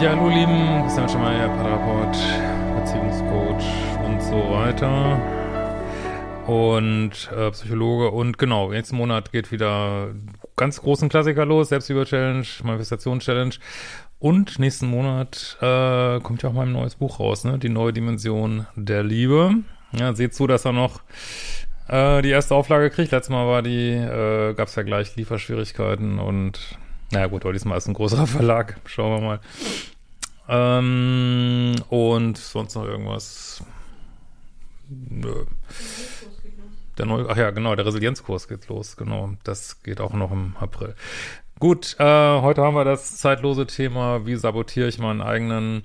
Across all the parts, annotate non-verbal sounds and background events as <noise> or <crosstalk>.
Ja, hallo Lieben, Christian Schemeier, Paartherapeut, Beziehungscoach und so weiter. Und äh, Psychologe. Und genau, nächsten Monat geht wieder ganz großen Klassiker los, Selbstüber-Challenge, Manifestation-Challenge. Und nächsten Monat äh, kommt ja auch mein neues Buch raus, ne? Die neue Dimension der Liebe. Ja, seht zu, dass er noch äh, die erste Auflage kriegt. Letztes Mal war die, äh, gab es ja gleich Lieferschwierigkeiten und naja gut, aber diesmal ist ein größerer Verlag. Schauen wir mal. Ähm, und sonst noch irgendwas? Nö. Der neue, ach ja, genau, der Resilienzkurs geht los, genau. Das geht auch noch im April. Gut, äh, heute haben wir das zeitlose Thema, wie sabotiere ich meinen eigenen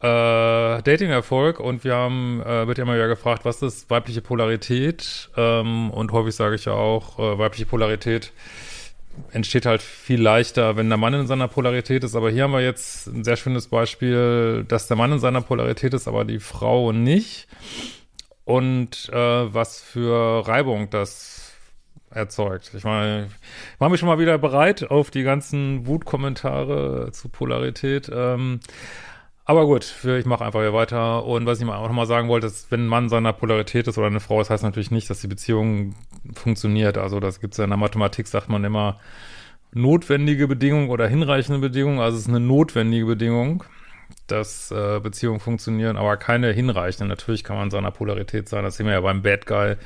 äh, Dating-Erfolg und wir haben, äh, wird ja immer wieder gefragt, was ist weibliche Polarität? Ähm, und häufig sage ich ja auch, äh, weibliche Polarität entsteht halt viel leichter, wenn der Mann in seiner Polarität ist. Aber hier haben wir jetzt ein sehr schönes Beispiel, dass der Mann in seiner Polarität ist, aber die Frau nicht. Und äh, was für Reibung das erzeugt. Ich meine, ich mache mich schon mal wieder bereit auf die ganzen Wutkommentare zu Polarität. Ähm, aber gut, ich mache einfach hier weiter. Und was ich auch nochmal sagen wollte, ist, wenn ein Mann seiner Polarität ist oder eine Frau, das heißt natürlich nicht, dass die Beziehung funktioniert. Also das gibt es ja in der Mathematik, sagt man immer, notwendige Bedingung oder hinreichende Bedingung. Also es ist eine notwendige Bedingung, dass äh, Beziehungen funktionieren, aber keine hinreichende. Natürlich kann man seiner Polarität sein. Das sehen wir ja beim Bad Guy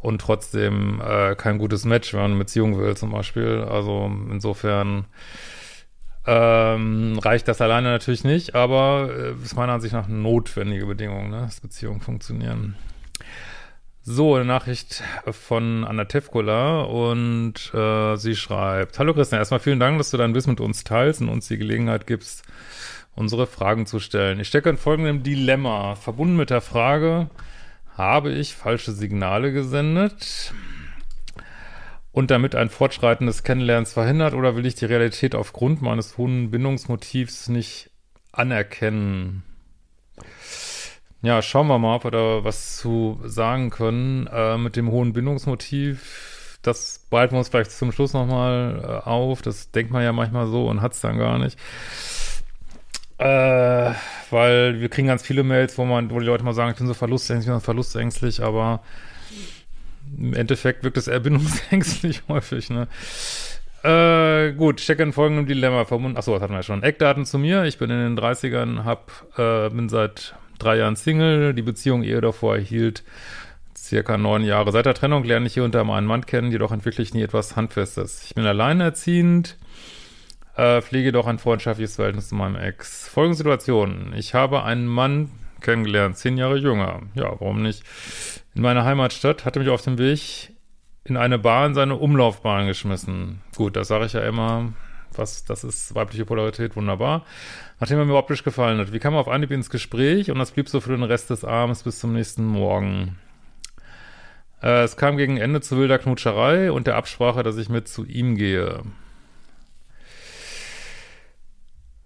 und trotzdem äh, kein gutes Match, wenn man eine Beziehung will zum Beispiel. Also insofern ähm, reicht das alleine natürlich nicht, aber äh, ist meiner Ansicht nach notwendige Bedingung, ne, dass Beziehungen funktionieren. So, eine Nachricht von Anna Tevkola und äh, sie schreibt, Hallo Christian, erstmal vielen Dank, dass du dein Wissen mit uns teilst und uns die Gelegenheit gibst, unsere Fragen zu stellen. Ich stecke in folgendem Dilemma, verbunden mit der Frage, habe ich falsche Signale gesendet? Und damit ein fortschreitendes Kennenlernens verhindert oder will ich die Realität aufgrund meines hohen Bindungsmotivs nicht anerkennen? Ja, schauen wir mal, ob wir da was zu sagen können. Äh, mit dem hohen Bindungsmotiv, das behalten wir uns vielleicht zum Schluss nochmal äh, auf. Das denkt man ja manchmal so und hat es dann gar nicht. Äh, weil wir kriegen ganz viele Mails, wo man, wo die Leute mal sagen, ich bin so verlustängstlich, ich bin so verlustängstlich, aber im Endeffekt wirkt es eher bindungsängstlich <laughs> häufig, ne? Äh, gut, stecke in folgendem Dilemma verbunden. Achso, das hatten wir schon. Eckdaten zu mir. Ich bin in den 30ern, hab, äh, bin seit drei Jahren Single. Die Beziehung ehe davor hielt circa neun Jahre. Seit der Trennung lerne ich hier unter meinen Mann kennen, jedoch entwickle ich nie etwas Handfestes. Ich bin alleinerziehend, äh, pflege doch ein freundschaftliches Verhältnis zu meinem Ex. Folgende Situation. Ich habe einen Mann kennengelernt, zehn Jahre jünger. Ja, warum nicht? In meiner Heimatstadt hatte mich auf dem Weg in eine Bahn seine Umlaufbahn geschmissen. Gut, das sage ich ja immer. Was, das ist weibliche Polarität, wunderbar. Nachdem er mir optisch gefallen hat. Wie kam er auf Anhieb ins Gespräch und das blieb so für den Rest des Abends bis zum nächsten Morgen. Äh, es kam gegen Ende zu wilder Knutscherei und der Absprache, dass ich mit zu ihm gehe.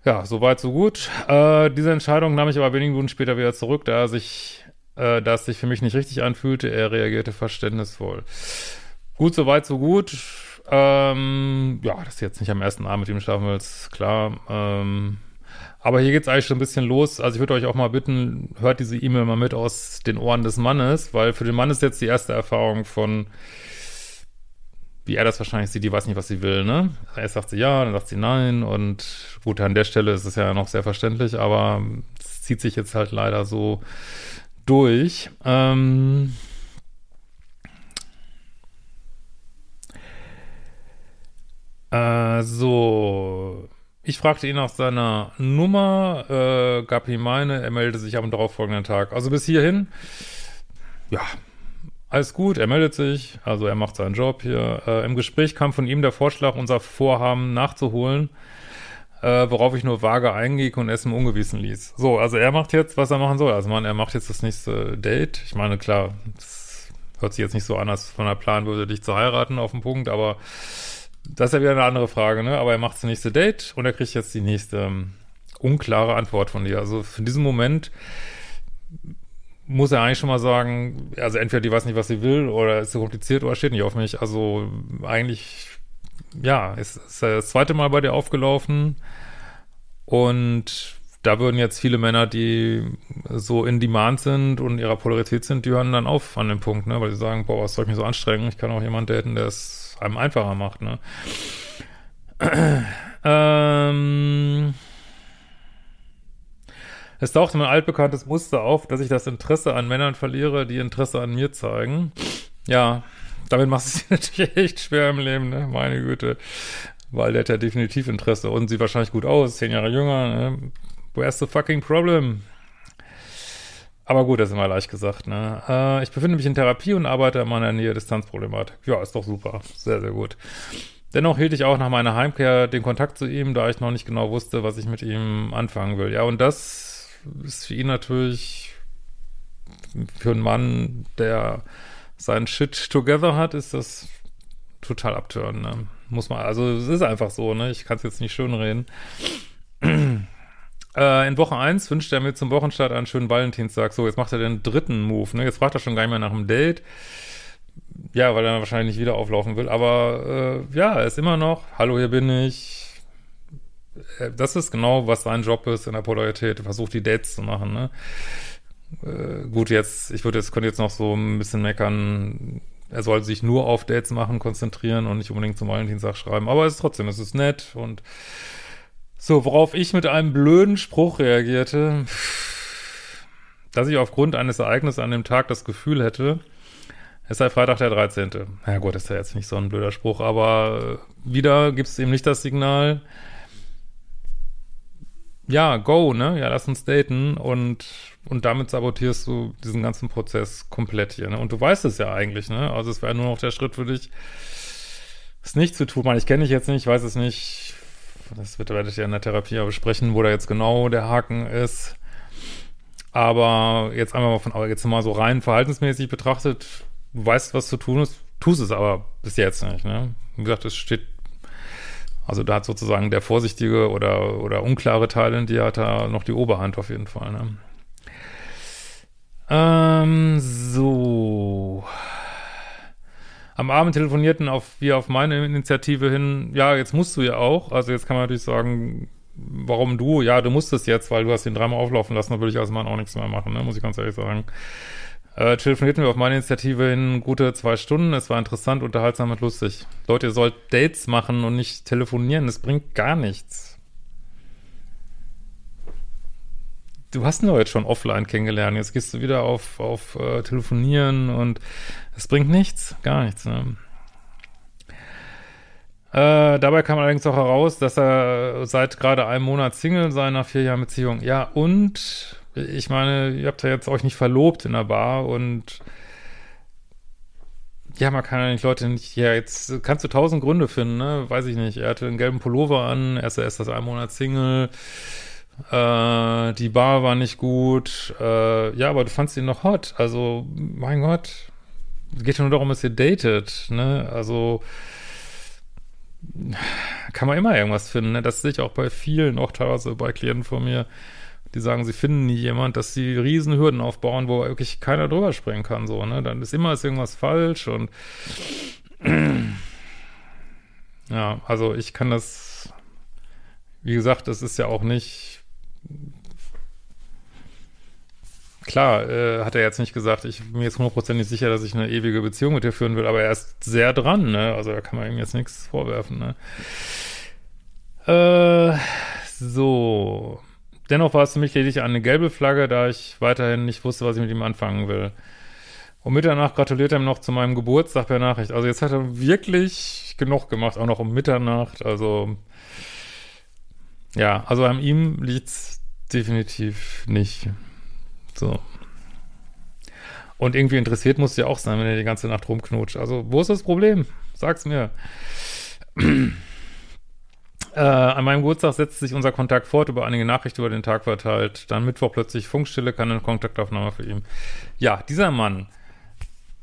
Ja, soweit, so gut. Äh, diese Entscheidung nahm ich aber wenige Minuten später wieder zurück, da er sich, äh, da es sich für mich nicht richtig anfühlte. Er reagierte verständnisvoll. Gut, soweit, so gut. Ähm, ja, dass du jetzt nicht am ersten Abend mit ihm schlafen willst, klar. Ähm, aber hier geht's eigentlich schon ein bisschen los. Also ich würde euch auch mal bitten, hört diese E-Mail mal mit aus den Ohren des Mannes, weil für den Mann ist jetzt die erste Erfahrung von wie er das wahrscheinlich sieht, die weiß nicht, was sie will, ne? Erst sagt sie ja, dann sagt sie nein und gut, an der Stelle ist es ja noch sehr verständlich, aber es zieht sich jetzt halt leider so durch. Ähm äh, so, ich fragte ihn nach seiner Nummer, äh, gab ihm meine, er meldete sich am darauffolgenden Tag. Also bis hierhin, ja, alles gut, er meldet sich, also er macht seinen Job hier. Äh, Im Gespräch kam von ihm der Vorschlag, unser Vorhaben nachzuholen, äh, worauf ich nur vage eingehe und es im Ungewissen ließ. So, also er macht jetzt, was er machen soll. Also man, er macht jetzt das nächste Date. Ich meine, klar, das hört sich jetzt nicht so an, als von der Plan würde, dich zu heiraten auf dem Punkt, aber das ist ja wieder eine andere Frage, ne? Aber er macht das nächste Date und er kriegt jetzt die nächste um, unklare Antwort von dir. Also für diesen Moment muss er eigentlich schon mal sagen, also entweder die weiß nicht, was sie will, oder ist zu kompliziert oder steht nicht auf mich. Also eigentlich, ja, ist, ist das zweite Mal bei dir aufgelaufen und da würden jetzt viele Männer, die so in Demand sind und ihrer Polarität sind, die hören dann auf an dem Punkt, ne, weil sie sagen, boah, was soll ich mich so anstrengen? Ich kann auch jemanden daten, der es einem einfacher macht, ne. <clears throat> ähm es tauchte mein altbekanntes Muster auf, dass ich das Interesse an Männern verliere, die Interesse an mir zeigen. Ja, damit machst du es <laughs> natürlich echt schwer im Leben, ne? Meine Güte. Weil der hat ja definitiv Interesse und sieht wahrscheinlich gut aus, zehn Jahre jünger, ne? Where's the fucking problem? Aber gut, das ist immer leicht gesagt, ne? Äh, ich befinde mich in Therapie und arbeite in meiner Nähe-Distanzproblematik. Ja, ist doch super. Sehr, sehr gut. Dennoch hielt ich auch nach meiner Heimkehr den Kontakt zu ihm, da ich noch nicht genau wusste, was ich mit ihm anfangen will. Ja, und das ist für ihn natürlich, für einen Mann, der seinen Shit together hat, ist das total abtören, ne? Muss man, also es ist einfach so, ne? Ich kann es jetzt nicht schön reden. <clears throat> äh, in Woche 1 wünscht er mir zum Wochenstart einen schönen Valentinstag. So, jetzt macht er den dritten Move, ne? Jetzt fragt er schon gar nicht mehr nach dem Date. Ja, weil er wahrscheinlich nicht wieder auflaufen will. Aber äh, ja, er ist immer noch, hallo, hier bin ich, das ist genau, was sein Job ist in der Polarität, versucht die Dates zu machen, ne? Äh, gut, jetzt, ich würde jetzt, könnte jetzt noch so ein bisschen meckern, er soll sich nur auf Dates machen, konzentrieren und nicht unbedingt zum Valentinstag schreiben, aber es ist trotzdem, es ist nett und so, worauf ich mit einem blöden Spruch reagierte, dass ich aufgrund eines Ereignisses an dem Tag das Gefühl hätte, es sei Freitag der 13. Ja gut, ist ja jetzt nicht so ein blöder Spruch, aber wieder gibt es eben nicht das Signal, ja, go, ne? Ja, lass uns daten und, und damit sabotierst du diesen ganzen Prozess komplett hier, ne? Und du weißt es ja eigentlich, ne? Also es wäre nur noch der Schritt für dich, es nicht zu tun. Meine, ich kenne dich jetzt nicht, ich weiß es nicht. Das wird, werde ich ja in der Therapie besprechen, wo da jetzt genau der Haken ist. Aber jetzt einfach mal von, aber jetzt mal so rein verhaltensmäßig betrachtet, du weißt, was zu tun ist, tust es aber bis jetzt nicht, ne? Wie gesagt, es steht also da hat sozusagen der vorsichtige oder, oder unklare Teil in dir hat da noch die Oberhand auf jeden Fall. Ne? Ähm, so. Am Abend telefonierten auf, wir auf meine Initiative hin, ja, jetzt musst du ja auch. Also jetzt kann man natürlich sagen, warum du? Ja, du musst es jetzt, weil du hast ihn dreimal auflaufen lassen, da würde ich als Mann auch nichts mehr machen, ne? muss ich ganz ehrlich sagen. Äh, telefonierten wir auf meine Initiative in gute zwei Stunden. Es war interessant, unterhaltsam und lustig. Leute, ihr sollt Dates machen und nicht telefonieren. Das bringt gar nichts. Du hast ihn doch jetzt schon offline kennengelernt. Jetzt gehst du wieder auf, auf äh, Telefonieren und es bringt nichts. Gar nichts. Ne? Äh, dabei kam allerdings auch heraus, dass er seit gerade einem Monat Single sei nach vier Jahren Beziehung. Ja, und ich meine, ihr habt ja jetzt euch nicht verlobt in der Bar und ja, man kann ja nicht Leute nicht, ja, jetzt kannst du tausend Gründe finden, ne? Weiß ich nicht. Er hatte einen gelben Pullover an, er ist erst das ein Monat Single, äh, die Bar war nicht gut, äh, ja, aber du fandst ihn noch hot. Also, mein Gott, geht ja nur darum, dass ihr datet, ne? Also, kann man immer irgendwas finden, ne? Das sehe ich auch bei vielen, auch teilweise bei Klienten von mir, die sagen, sie finden nie jemand, dass sie riesen Hürden aufbauen, wo wirklich keiner drüber springen kann, so, ne? Dann ist immer irgendwas falsch und <clears throat> ja, also ich kann das, wie gesagt, das ist ja auch nicht klar, äh, hat er jetzt nicht gesagt, ich bin mir jetzt hundertprozentig sicher, dass ich eine ewige Beziehung mit dir führen will, aber er ist sehr dran, ne? Also da kann man ihm jetzt nichts vorwerfen, ne? Äh, so. Dennoch war es für mich lediglich eine gelbe Flagge, da ich weiterhin nicht wusste, was ich mit ihm anfangen will. Um Mitternacht gratuliert er mir noch zu meinem Geburtstag per Nachricht. Also jetzt hat er wirklich genug gemacht, auch noch um Mitternacht. Also Ja, also an ihm liegt's definitiv nicht. So. Und irgendwie interessiert muss ja auch sein, wenn er die ganze Nacht rumknutscht. Also, wo ist das Problem? Sag's mir. Äh, an meinem Geburtstag setzt sich unser Kontakt fort, über einige Nachrichten über den Tag verteilt. Dann Mittwoch plötzlich Funkstille, keine Kontaktaufnahme für ihn. Ja, dieser Mann,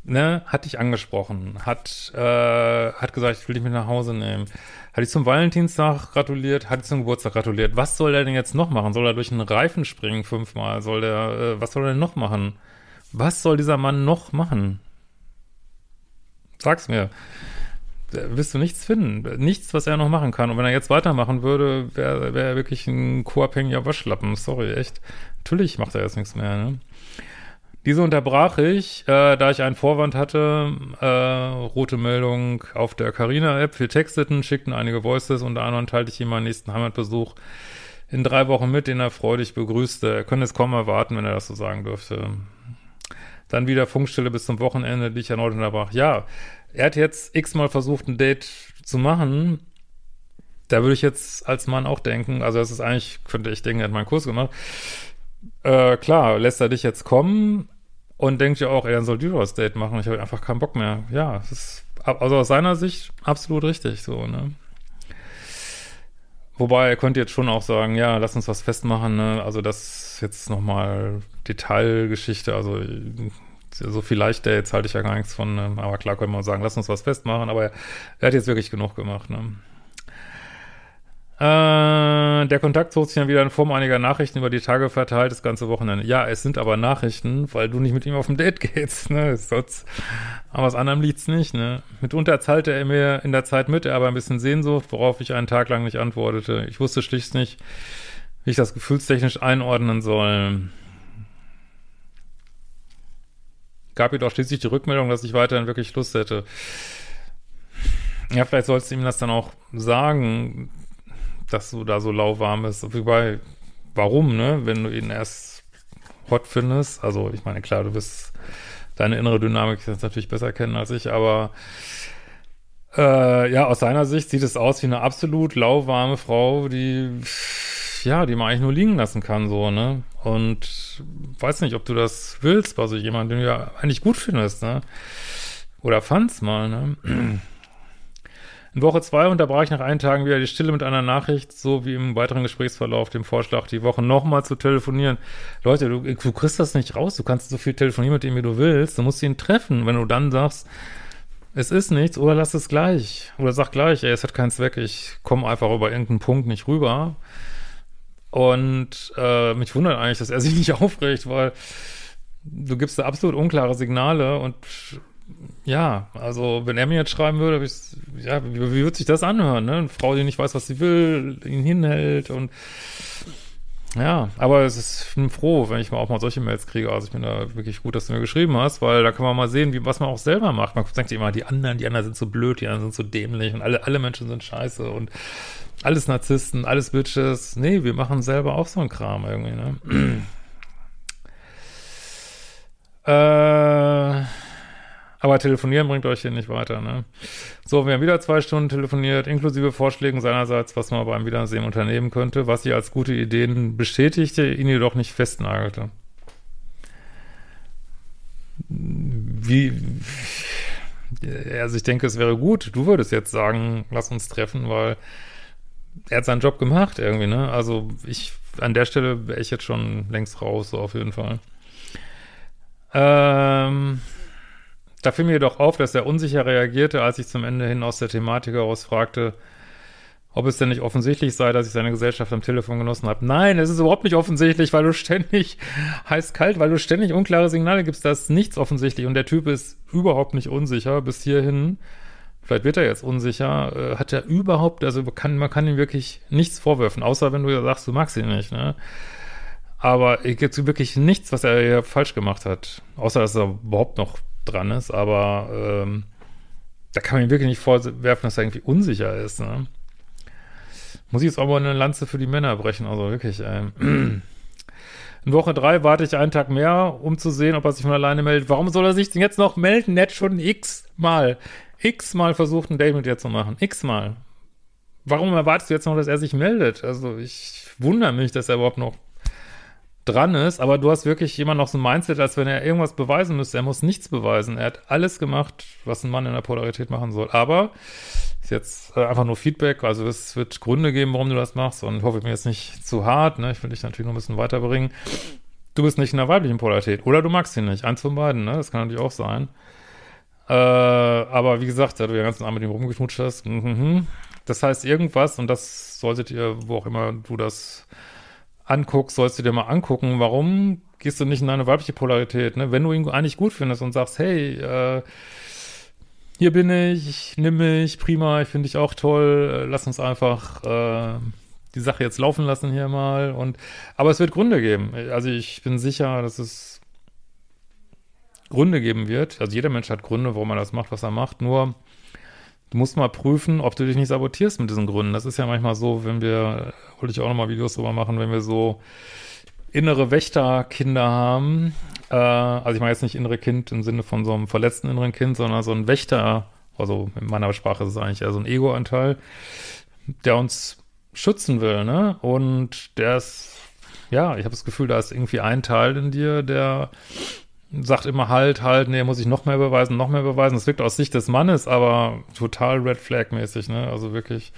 ne, hat dich angesprochen, hat, äh, hat gesagt, ich will dich mit nach Hause nehmen. Hat dich zum Valentinstag gratuliert, hat dich zum Geburtstag gratuliert. Was soll er denn jetzt noch machen? Soll er durch einen Reifen springen fünfmal? Soll der, äh, was soll er denn noch machen? Was soll dieser Mann noch machen? Sag's mir wirst du nichts finden. Nichts, was er noch machen kann. Und wenn er jetzt weitermachen würde, wäre wär er wirklich ein co-abhängiger Waschlappen. Sorry, echt. Natürlich macht er jetzt nichts mehr, ne? Diese unterbrach ich, äh, da ich einen Vorwand hatte, äh, rote Meldung auf der Carina-App. Wir texteten, schickten einige Voices, unter anderem teilte ich ihm meinen nächsten Heimatbesuch in drei Wochen mit, den er freudig begrüßte. Er könnte es kaum erwarten, wenn er das so sagen dürfte. Dann wieder Funkstille bis zum Wochenende, die ich erneut unterbrach. Ja, er hat jetzt x-mal versucht, ein Date zu machen. Da würde ich jetzt als Mann auch denken, also das ist eigentlich, könnte ich denken, er hat meinen Kurs gemacht. Äh, klar, lässt er dich jetzt kommen und denkt ja auch, er soll du das Date machen. Ich habe einfach keinen Bock mehr. Ja, das ist, also aus seiner Sicht absolut richtig, so, ne? Wobei, er könnte jetzt schon auch sagen, ja, lass uns was festmachen, ne? Also das jetzt nochmal Detailgeschichte, also so viel leichter, jetzt halte ich ja gar nichts von, ne? aber klar können wir sagen, lass uns was festmachen, aber er, er hat jetzt wirklich genug gemacht, ne? Äh, der Kontakt zog sich dann wieder in Form einiger Nachrichten über die Tage verteilt, das ganze Wochenende. Ja, es sind aber Nachrichten, weil du nicht mit ihm auf ein Date <laughs> gehst, ne? Sonst, aber was anderem liegt's nicht, ne? Mitunter zahlte er mir in der Zeit mit, er aber ein bisschen Sehnsucht, worauf ich einen Tag lang nicht antwortete. Ich wusste schlicht nicht, wie ich das gefühlstechnisch einordnen soll gab jedoch schließlich die Rückmeldung, dass ich weiterhin wirklich Lust hätte. Ja, vielleicht sollst du ihm das dann auch sagen, dass du da so lauwarm bist. Wobei, warum, ne? Wenn du ihn erst hot findest. Also, ich meine, klar, du wirst deine innere Dynamik jetzt natürlich besser kennen als ich, aber äh, ja, aus seiner Sicht sieht es aus wie eine absolut lauwarme Frau, die ja, die man eigentlich nur liegen lassen kann, so, ne? Und weiß nicht, ob du das willst bei so jemandem, den du ja eigentlich gut findest, ne? Oder fandst mal, ne? In Woche zwei unterbrach ich nach einen Tagen wieder die Stille mit einer Nachricht, so wie im weiteren Gesprächsverlauf dem Vorschlag, die Woche nochmal zu telefonieren. Leute, du, du kriegst das nicht raus, du kannst so viel telefonieren mit dem, wie du willst, du musst ihn treffen. Wenn du dann sagst, es ist nichts, oder lass es gleich. Oder sag gleich, ey, es hat keinen Zweck, ich komme einfach über irgendeinen Punkt nicht rüber. Und äh, mich wundert eigentlich, dass er sich <laughs> nicht aufregt, weil du gibst da absolut unklare Signale und ja, also wenn er mir jetzt schreiben würde, ich, ja, wie, wie würde sich das anhören, ne? Eine Frau, die nicht weiß, was sie will, ihn hinhält und ja, aber es ist, bin froh, wenn ich mal auch mal solche Mails kriege. Also ich bin da wirklich gut, dass du mir geschrieben hast, weil da kann man mal sehen, wie, was man auch selber macht. Man denkt immer, die anderen, die anderen sind so blöd, die anderen sind so dämlich und alle, alle Menschen sind scheiße und alles Narzissten, alles Bitches. Nee, wir machen selber auch so einen Kram irgendwie, ne? <clears throat> äh, aber telefonieren bringt euch hier nicht weiter, ne? So, wir haben wieder zwei Stunden telefoniert, inklusive Vorschlägen seinerseits, was man beim Wiedersehen unternehmen könnte, was sie als gute Ideen bestätigte, ihn jedoch nicht festnagelte. Wie, also ich denke, es wäre gut, du würdest jetzt sagen, lass uns treffen, weil er hat seinen Job gemacht irgendwie, ne? Also ich, an der Stelle wäre ich jetzt schon längst raus, so auf jeden Fall. Ähm, da fiel mir jedoch auf, dass er unsicher reagierte, als ich zum Ende hin aus der Thematik heraus fragte, ob es denn nicht offensichtlich sei, dass ich seine Gesellschaft am Telefon genossen habe. Nein, es ist überhaupt nicht offensichtlich, weil du ständig <laughs> heiß kalt, weil du ständig unklare Signale gibst, da ist nichts offensichtlich und der Typ ist überhaupt nicht unsicher bis hierhin vielleicht wird er jetzt unsicher, äh, hat er überhaupt, also kann, man kann ihm wirklich nichts vorwerfen, außer wenn du sagst, du magst ihn nicht, ne? Aber es gibt wirklich nichts, was er hier falsch gemacht hat, außer dass er überhaupt noch dran ist, aber ähm, da kann man ihm wirklich nicht vorwerfen, dass er irgendwie unsicher ist, ne? Muss ich jetzt auch mal eine Lanze für die Männer brechen, also wirklich, ähm. <clears throat> In Woche drei warte ich einen Tag mehr, um zu sehen, ob er sich von alleine meldet. Warum soll er sich denn jetzt noch melden? Nett schon x-mal x-mal versucht, ein Date mit dir zu machen. X-mal. warum erwartest du jetzt noch, dass er sich meldet? Also ich wundere mich, dass er überhaupt noch dran ist, aber du hast wirklich immer noch so ein Mindset, als wenn er irgendwas beweisen müsste. Er muss nichts beweisen. Er hat alles gemacht, was ein Mann in der Polarität machen soll. Aber ist jetzt äh, einfach nur Feedback, also es wird Gründe geben, warum du das machst und hoffe mir jetzt nicht zu hart, ne? Ich will dich natürlich nur ein bisschen weiterbringen. Du bist nicht in der weiblichen Polarität oder du magst ihn nicht. Eins von beiden, ne? Das kann natürlich auch sein. Äh, aber wie gesagt, da du ja ganzen Abend mit ihm rumgeknutscht hast, mhm. das heißt irgendwas und das solltet ihr, wo auch immer du das anguckst, sollst du dir mal angucken, warum gehst du nicht in eine weibliche Polarität, ne? Wenn du ihn eigentlich gut findest und sagst, hey, äh, hier bin ich, nimm mich, prima, ich finde dich auch toll, äh, lass uns einfach äh, die Sache jetzt laufen lassen hier mal und aber es wird Gründe geben. Also ich bin sicher, dass es Gründe geben wird. Also jeder Mensch hat Gründe, warum er das macht, was er macht. Nur du musst mal prüfen, ob du dich nicht sabotierst mit diesen Gründen. Das ist ja manchmal so, wenn wir, wollte ich auch nochmal Videos drüber machen, wenn wir so innere Wächterkinder haben. Äh, also ich meine jetzt nicht innere Kind im Sinne von so einem verletzten inneren Kind, sondern so ein Wächter, also in meiner Sprache ist es eigentlich eher so ein Ego-Anteil, der uns schützen will, ne? Und der ist, ja, ich habe das Gefühl, da ist irgendwie ein Teil in dir, der sagt immer halt, halt, nee, muss ich noch mehr beweisen, noch mehr beweisen. Das wirkt aus Sicht des Mannes, aber total Red Flag mäßig, ne? Also wirklich.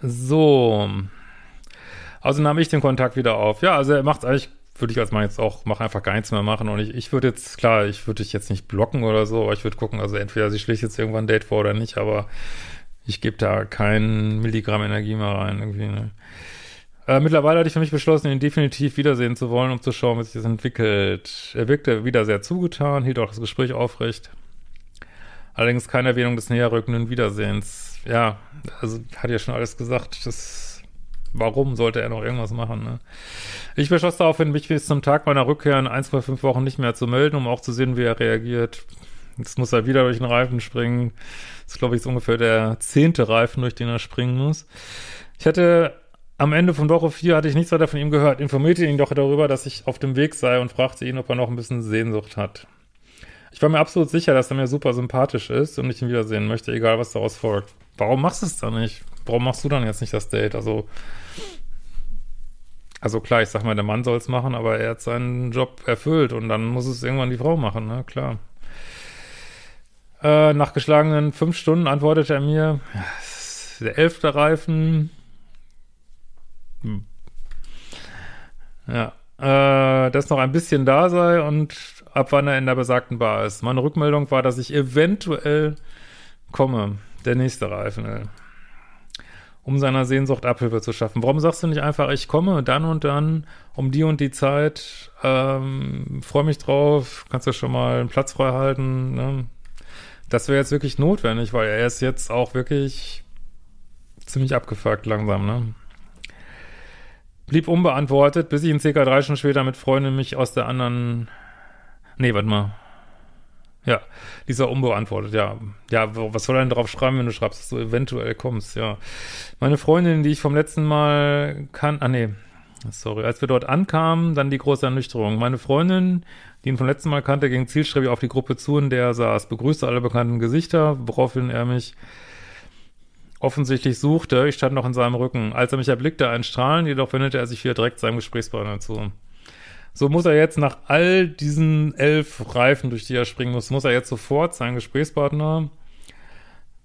So. Also nahm ich den Kontakt wieder auf. Ja, also er macht eigentlich, würde ich als Mann jetzt auch, mach einfach gar nichts mehr machen. Und ich, ich würde jetzt, klar, ich würde dich jetzt nicht blocken oder so, aber ich würde gucken, also entweder sie schlägt jetzt irgendwann ein Date vor oder nicht, aber ich gebe da kein Milligramm Energie mehr rein, irgendwie, ne? Äh, mittlerweile hatte ich für mich beschlossen, ihn definitiv wiedersehen zu wollen, um zu schauen, wie sich das entwickelt. Er wirkte wieder sehr zugetan, hielt auch das Gespräch aufrecht. Allerdings keine Erwähnung des näherrückenden Wiedersehens. Ja, also hat ja schon alles gesagt. Das, warum sollte er noch irgendwas machen? Ne? Ich beschloss daraufhin, mich bis zum Tag meiner Rückkehr in ein, zwei, fünf Wochen nicht mehr zu melden, um auch zu sehen, wie er reagiert. Jetzt muss er wieder durch den Reifen springen. Das ist, glaube ich, so ungefähr der zehnte Reifen, durch den er springen muss. Ich hatte am Ende von Woche 4 hatte ich nichts weiter von ihm gehört, informierte ihn doch darüber, dass ich auf dem Weg sei und fragte ihn, ob er noch ein bisschen Sehnsucht hat. Ich war mir absolut sicher, dass er mir super sympathisch ist und ich ihn wiedersehen möchte, egal was daraus folgt. Warum machst du es dann nicht? Warum machst du dann jetzt nicht das Date? Also, also klar, ich sag mal, der Mann soll es machen, aber er hat seinen Job erfüllt und dann muss es irgendwann die Frau machen, ne? Klar. Äh, nach geschlagenen fünf Stunden antwortete er mir, der elfte Reifen, hm. Ja. Äh, dass noch ein bisschen da sei und ab wann er in der besagten Bar ist. Meine Rückmeldung war, dass ich eventuell komme. Der nächste Reifen, ey. Um seiner Sehnsucht Abhilfe zu schaffen. Warum sagst du nicht einfach, ich komme dann und dann um die und die Zeit, ähm, freue mich drauf, kannst du schon mal einen Platz frei halten, ne? Das wäre jetzt wirklich notwendig, weil er ist jetzt auch wirklich ziemlich abgefuckt langsam, ne? Blieb unbeantwortet, bis ich in circa drei Stunden später mit Freunden mich aus der anderen. Nee, warte mal. Ja, dieser unbeantwortet, ja. Ja, was soll er denn drauf schreiben, wenn du schreibst, dass du eventuell kommst, ja. Meine Freundin, die ich vom letzten Mal kann, ah nee, sorry, als wir dort ankamen, dann die große Ernüchterung. Meine Freundin, die ihn vom letzten Mal kannte, ging zielstrebig auf die Gruppe zu, in der er saß, begrüßte alle bekannten Gesichter, woraufhin er mich offensichtlich suchte. Ich stand noch in seinem Rücken. Als er mich erblickte, ein Strahlen, jedoch wendete er sich wieder direkt seinem Gesprächspartner zu. So muss er jetzt nach all diesen elf Reifen, durch die er springen muss, muss er jetzt sofort seinen Gesprächspartner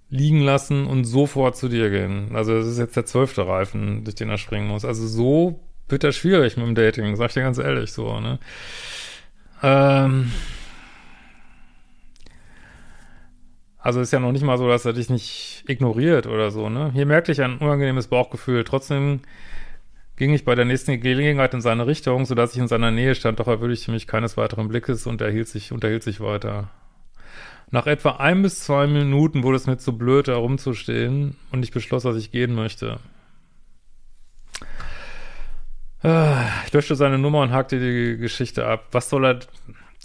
liegen lassen und sofort zu dir gehen. Also das ist jetzt der zwölfte Reifen, durch den er springen muss. Also so wird er schwierig mit dem Dating, sag ich dir ganz ehrlich so, ne? Ähm, Also ist ja noch nicht mal so, dass er dich nicht ignoriert oder so, ne? Hier merkte ich ein unangenehmes Bauchgefühl. Trotzdem ging ich bei der nächsten Gelegenheit in seine Richtung, sodass ich in seiner Nähe stand, doch er würdigte mich keines weiteren Blickes und er hielt sich, unterhielt sich weiter. Nach etwa ein bis zwei Minuten wurde es mir zu blöd, herumzustehen und ich beschloss, dass ich gehen möchte. Ich löschte seine Nummer und hakte die Geschichte ab. Was soll er...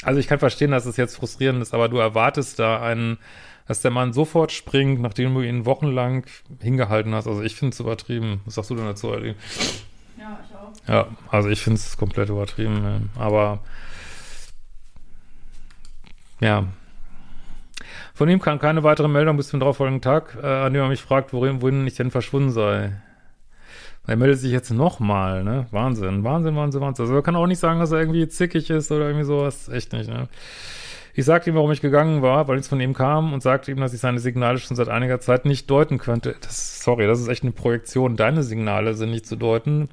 Also ich kann verstehen, dass es jetzt frustrierend ist, aber du erwartest da einen dass der Mann sofort springt, nachdem du ihn wochenlang hingehalten hast. Also ich finde es übertrieben. Was sagst du denn dazu, Ali? Ja, ich auch. Ja, also ich finde es komplett übertrieben. Aber ja. Von ihm kam keine weitere Meldung bis zum darauffolgenden Tag, äh, an dem er mich fragt, worin, wohin ich denn verschwunden sei. Er meldet sich jetzt nochmal, ne? Wahnsinn, Wahnsinn, Wahnsinn, Wahnsinn. Also er kann auch nicht sagen, dass er irgendwie zickig ist oder irgendwie sowas. Echt nicht, ne? Ich sagte ihm, warum ich gegangen war, weil nichts von ihm kam und sagte ihm, dass ich seine Signale schon seit einiger Zeit nicht deuten könnte. Das, sorry, das ist echt eine Projektion. Deine Signale sind nicht zu deuten.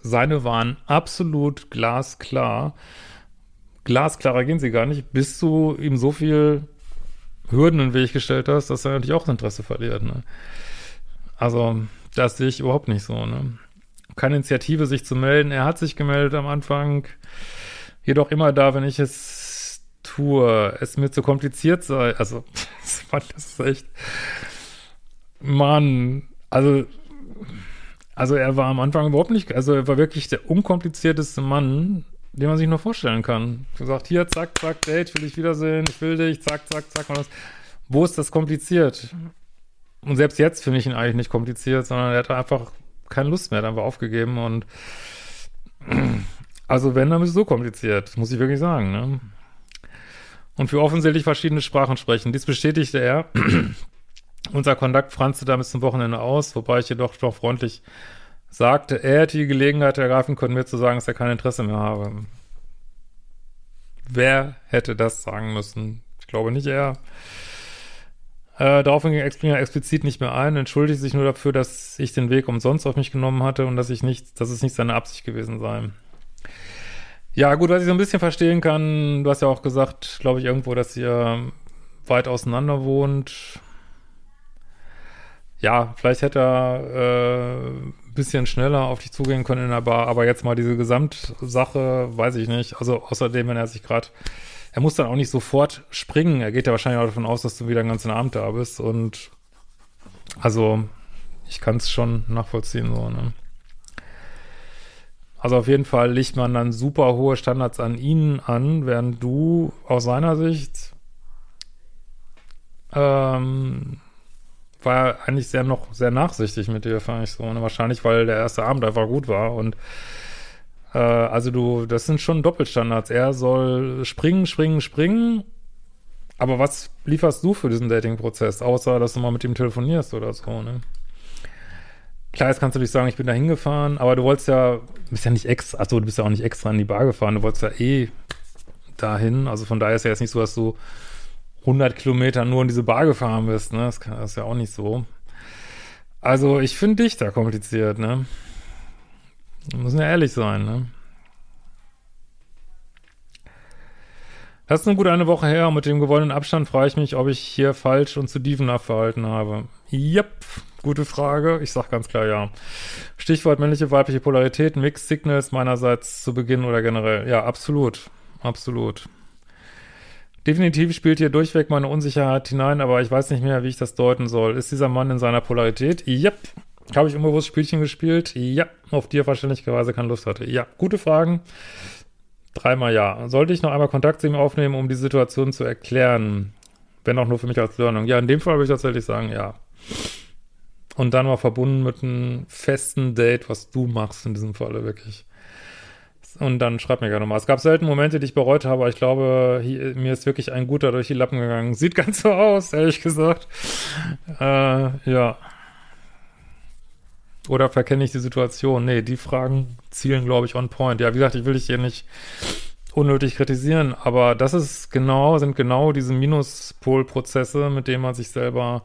Seine waren absolut glasklar. Glasklarer gehen sie gar nicht, bis du ihm so viel Hürden in den Weg gestellt hast, dass er natürlich auch das Interesse verliert. Ne? Also, das sehe ich überhaupt nicht so. Ne? Keine Initiative, sich zu melden. Er hat sich gemeldet am Anfang, jedoch immer da, wenn ich es tue, es mir zu kompliziert sei. Also, <laughs> das ist echt. Mann, also, also er war am Anfang überhaupt nicht, also er war wirklich der unkomplizierteste Mann, den man sich nur vorstellen kann. Du sagst, hier, zack, zack, Date, will ich wiedersehen, ich will dich, zack, zack, zack. Und das. Wo ist das kompliziert? Und selbst jetzt finde ich ihn eigentlich nicht kompliziert, sondern er hat einfach keine Lust mehr, hat einfach aufgegeben und <clears throat> also wenn, dann ist es so kompliziert, muss ich wirklich sagen, ne? Und für offensichtlich verschiedene Sprachen sprechen. Dies bestätigte er. <clears throat> Unser Kontakt franzte damit zum Wochenende aus, wobei ich jedoch doch freundlich sagte, er hätte die Gelegenheit ergreifen können, mir zu sagen, dass er kein Interesse mehr habe. Wer hätte das sagen müssen? Ich glaube nicht er. Äh, daraufhin ging Explinger explizit nicht mehr ein, entschuldigte sich nur dafür, dass ich den Weg umsonst auf mich genommen hatte und dass ich nicht, dass es nicht seine Absicht gewesen sei. Ja, gut, was ich so ein bisschen verstehen kann, du hast ja auch gesagt, glaube ich, irgendwo, dass ihr weit auseinander wohnt. Ja, vielleicht hätte er äh, bisschen schneller auf dich zugehen können in der Bar, aber jetzt mal diese Gesamtsache, weiß ich nicht. Also außerdem, wenn er sich gerade, er muss dann auch nicht sofort springen. Er geht ja wahrscheinlich auch davon aus, dass du wieder den ganzen Abend da bist und also ich kann es schon nachvollziehen so, ne? Also auf jeden Fall legt man dann super hohe Standards an ihnen an, während du aus seiner Sicht ähm, war eigentlich sehr noch sehr nachsichtig mit dir, fand ich so. Und ne? wahrscheinlich, weil der erste Abend einfach gut war. Und äh, also du, das sind schon Doppelstandards. Er soll springen, springen, springen. Aber was lieferst du für diesen Dating-Prozess, außer dass du mal mit ihm telefonierst oder so, ne? Klar, jetzt kannst du dich sagen, ich bin da hingefahren, aber du wolltest ja, bist ja nicht extra, also du bist ja auch nicht extra in die Bar gefahren, du wolltest ja eh dahin. Also von daher ist ja jetzt nicht so, dass du 100 Kilometer nur in diese Bar gefahren bist, ne? Das, ist ja auch nicht so. Also, ich finde dich da kompliziert, ne? Wir müssen ja ehrlich sein, ne? Das ist nun gut eine Woche her und mit dem gewonnenen Abstand frage ich mich, ob ich hier falsch und zu dievenhaft verhalten habe. Yep, gute Frage. Ich sag ganz klar ja. Stichwort männliche, weibliche Polarität, Mixed Signals meinerseits zu Beginn oder generell. Ja, absolut. Absolut. Definitiv spielt hier durchweg meine Unsicherheit hinein, aber ich weiß nicht mehr, wie ich das deuten soll. Ist dieser Mann in seiner Polarität? Yep. Habe ich unbewusst Spielchen gespielt? Ja. Auf die er wahrscheinlicherweise keine Lust hatte? Ja. Gute Fragen. Dreimal ja. Sollte ich noch einmal Kontakt zu ihm aufnehmen, um die Situation zu erklären? Wenn auch nur für mich als Learning. Ja, in dem Fall würde ich tatsächlich sagen, ja. Und dann mal verbunden mit einem festen Date, was du machst in diesem Falle wirklich. Und dann schreib mir gerne mal. Es gab selten Momente, die ich bereut habe, aber ich glaube, hier, mir ist wirklich ein guter durch die Lappen gegangen. Sieht ganz so aus, ehrlich gesagt. Äh, ja. Oder verkenne ich die Situation? Nee, die Fragen zielen, glaube ich, on point. Ja, wie gesagt, ich will dich hier nicht unnötig kritisieren, aber das ist genau, sind genau diese Minuspolprozesse, mit denen man sich selber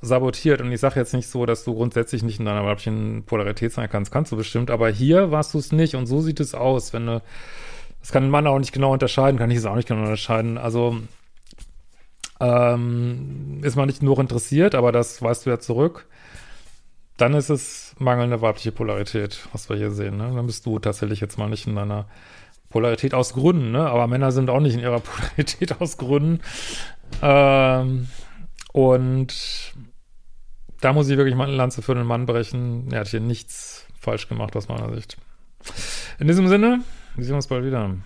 sabotiert. Und ich sage jetzt nicht so, dass du grundsätzlich nicht in deiner weiblichen Polarität sein kannst. Kannst du bestimmt. Aber hier warst du es nicht. Und so sieht es aus, wenn du. Das kann ein Mann auch nicht genau unterscheiden, kann ich es auch nicht genau unterscheiden. Also ähm, ist man nicht nur interessiert, aber das weißt du ja zurück. Dann ist es mangelnde weibliche Polarität, was wir hier sehen. Ne? Dann bist du tatsächlich jetzt mal nicht in deiner Polarität aus Gründen, ne? Aber Männer sind auch nicht in ihrer <laughs> Polarität aus Gründen. Ähm, und da muss ich wirklich mal eine Lanze für den Mann brechen. Er hat hier nichts falsch gemacht aus meiner Sicht. In diesem Sinne, wir sehen uns bald wieder.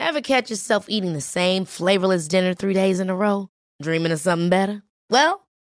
Ever catch yourself eating the same flavorless dinner three days in a row? Dreaming of something better? Well,